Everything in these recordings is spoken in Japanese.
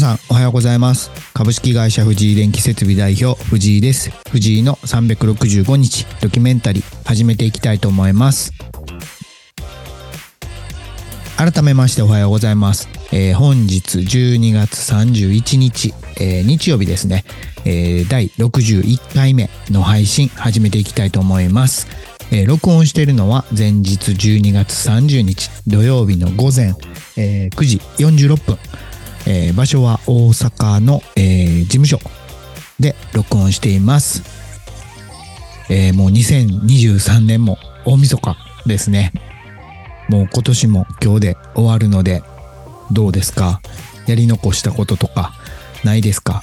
さんおはようございます。株式会社藤井電気設備代表藤井です。藤井の365日ドキュメンタリー始めていきたいと思います。改めましておはようございます、えー、本日12月31日、えー、日曜日ですね、えー、第61回目の配信始めていきたいと思います。えー、録音しているのは前日12月30日土曜日の午前、えー、9時46分。えー、場所は大阪の、えー、事務所で録音しています。えー、もう2023年も大晦日ですね。もう今年も今日で終わるので、どうですか？やり残したこととかないですか？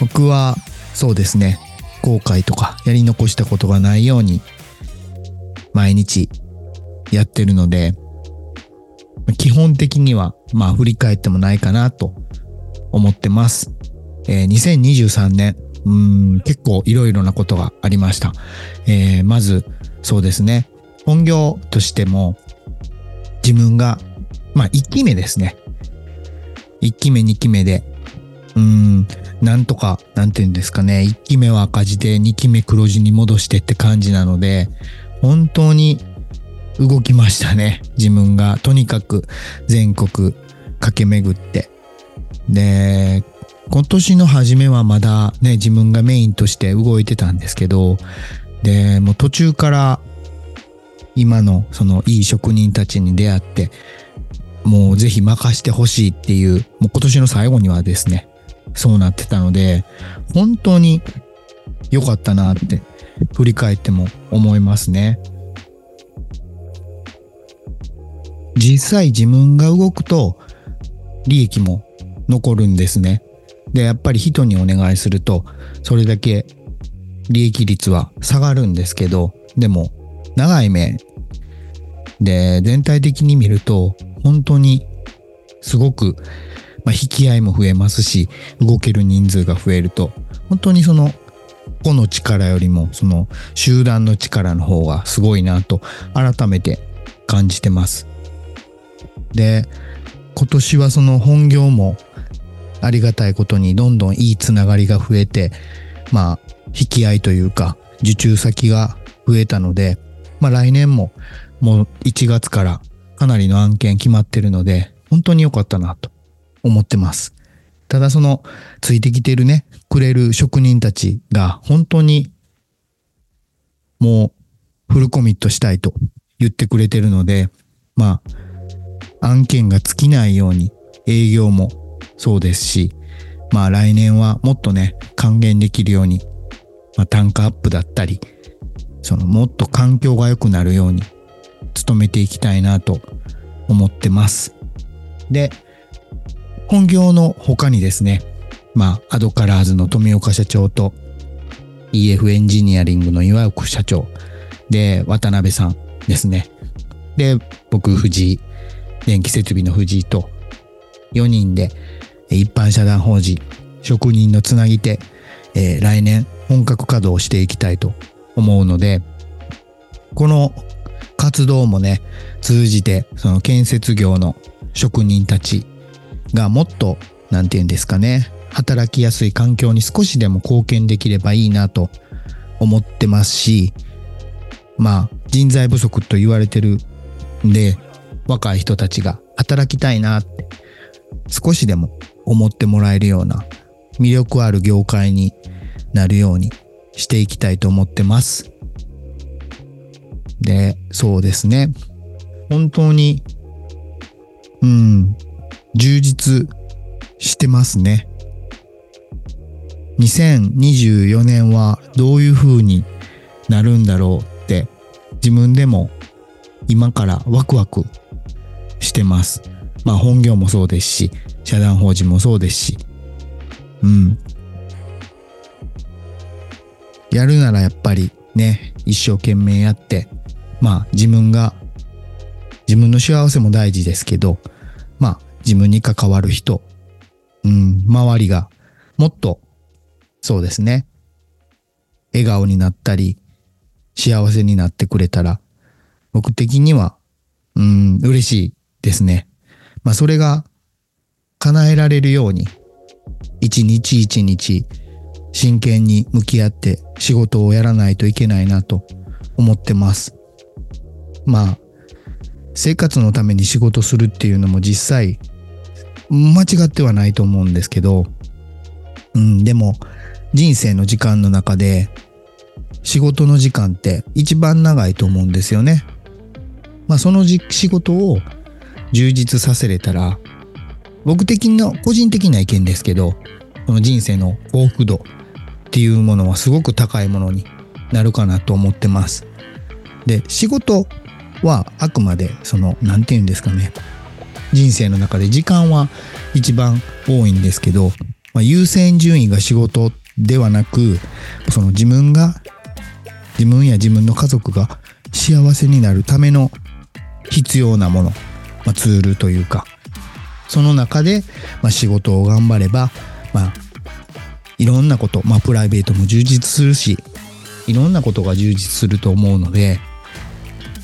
僕はそうですね、後悔とかやり残したことがないように毎日やってるので、基本的には、まあ振り返ってもないかなと思ってます。えー、2023年、うん、結構いろいろなことがありました。えー、まず、そうですね。本業としても、自分が、まあ1期目ですね。1期目、2期目で、うん、なんとか、なんていうんですかね。1期目は赤字で2期目黒字に戻してって感じなので、本当に動きましたね。自分がとにかく全国駆け巡って。で、今年の初めはまだね、自分がメインとして動いてたんですけど、で、もう途中から今のそのいい職人たちに出会って、もうぜひ任してほしいっていう、もう今年の最後にはですね、そうなってたので、本当に良かったなって振り返っても思いますね。実際自分が動くと利益も残るんですね。で、やっぱり人にお願いすると、それだけ利益率は下がるんですけど、でも長い目で全体的に見ると本当にすごく、まあ、引き合いも増えますし動ける人数が増えると本当にその個の力よりもその集団の力の方がすごいなと改めて感じてます。で、今年はその本業もありがたいことにどんどんいいつながりが増えて、まあ、引き合いというか、受注先が増えたので、まあ来年ももう1月からかなりの案件決まってるので、本当に良かったなと思ってます。ただその、ついてきてるね、くれる職人たちが本当にもうフルコミットしたいと言ってくれてるので、まあ、案件が尽きないように営業もそうですし、まあ来年はもっとね、還元できるように、まあ単価アップだったり、そのもっと環境が良くなるように努めていきたいなと思ってます。で、本業の他にですね、まあアドカラーズの富岡社長と EF エンジニアリングの岩奥社長で渡辺さんですね。で、僕藤井電気設備の藤井と4人で一般社団法人職人のつなぎ手、えー、来年本格稼働していきたいと思うので、この活動もね、通じてその建設業の職人たちがもっと、なんて言うんですかね、働きやすい環境に少しでも貢献できればいいなと思ってますし、まあ人材不足と言われてるんで、若い人たちが働きたいなって少しでも思ってもらえるような魅力ある業界になるようにしていきたいと思ってます。で、そうですね。本当に、うん、充実してますね。2024年はどういう風になるんだろうって自分でも今からワクワクしてます。まあ本業もそうですし、社団法人もそうですし、うん。やるならやっぱりね、一生懸命やって、まあ自分が、自分の幸せも大事ですけど、まあ自分に関わる人、うん、周りがもっと、そうですね、笑顔になったり、幸せになってくれたら、僕的には、うん、嬉しいですね。まあそれが叶えられるように一日一日真剣に向き合って仕事をやらないといけないなと思ってます。まあ、生活のために仕事するっていうのも実際間違ってはないと思うんですけど、うん、でも人生の時間の中で仕事の時間って一番長いと思うんですよね。まあその仕事を充実させれたら僕的な個人的な意見ですけどこの人生の幸福度っていうものはすごく高いものになるかなと思ってます。で仕事はあくまでその何て言うんですかね人生の中で時間は一番多いんですけど、まあ、優先順位が仕事ではなくその自分が自分や自分の家族が幸せになるための必要なもの、まあ、ツールというかその中で、まあ、仕事を頑張れば、まあ、いろんなこと、まあ、プライベートも充実するしいろんなことが充実すると思うので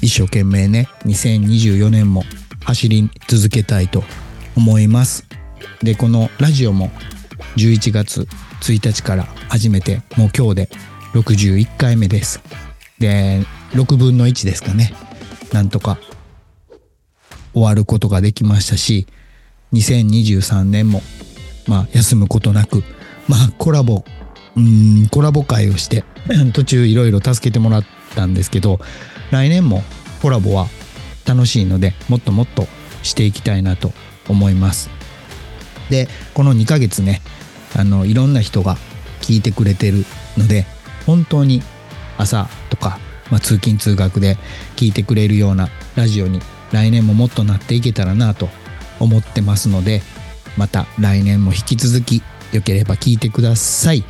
一生懸命ね2024年も走り続けたいと思いますでこのラジオも11月1日から始めてもう今日で61回目です。で、6分の1ですかね。なんとか終わることができましたし、2023年も、まあ、休むことなく、まあ、コラボ、うん、コラボ会をして、途中いろいろ助けてもらったんですけど、来年もコラボは楽しいので、もっともっとしていきたいなと思います。で、この2ヶ月ね、あの、いろんな人が聞いてくれてるので、本当に朝とか、まあ、通勤通学で聞いてくれるようなラジオに来年ももっとなっていけたらなと思ってますのでまた来年も引き続きよければ聞いてください。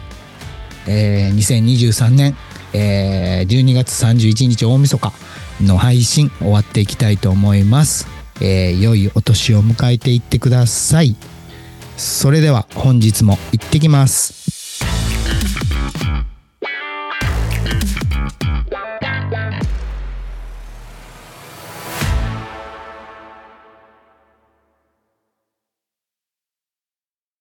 えー、2023年、えー、12月31日大晦日の配信終わっていきたいと思います。えー、良いお年を迎えていってください。それでは本日も行ってきます。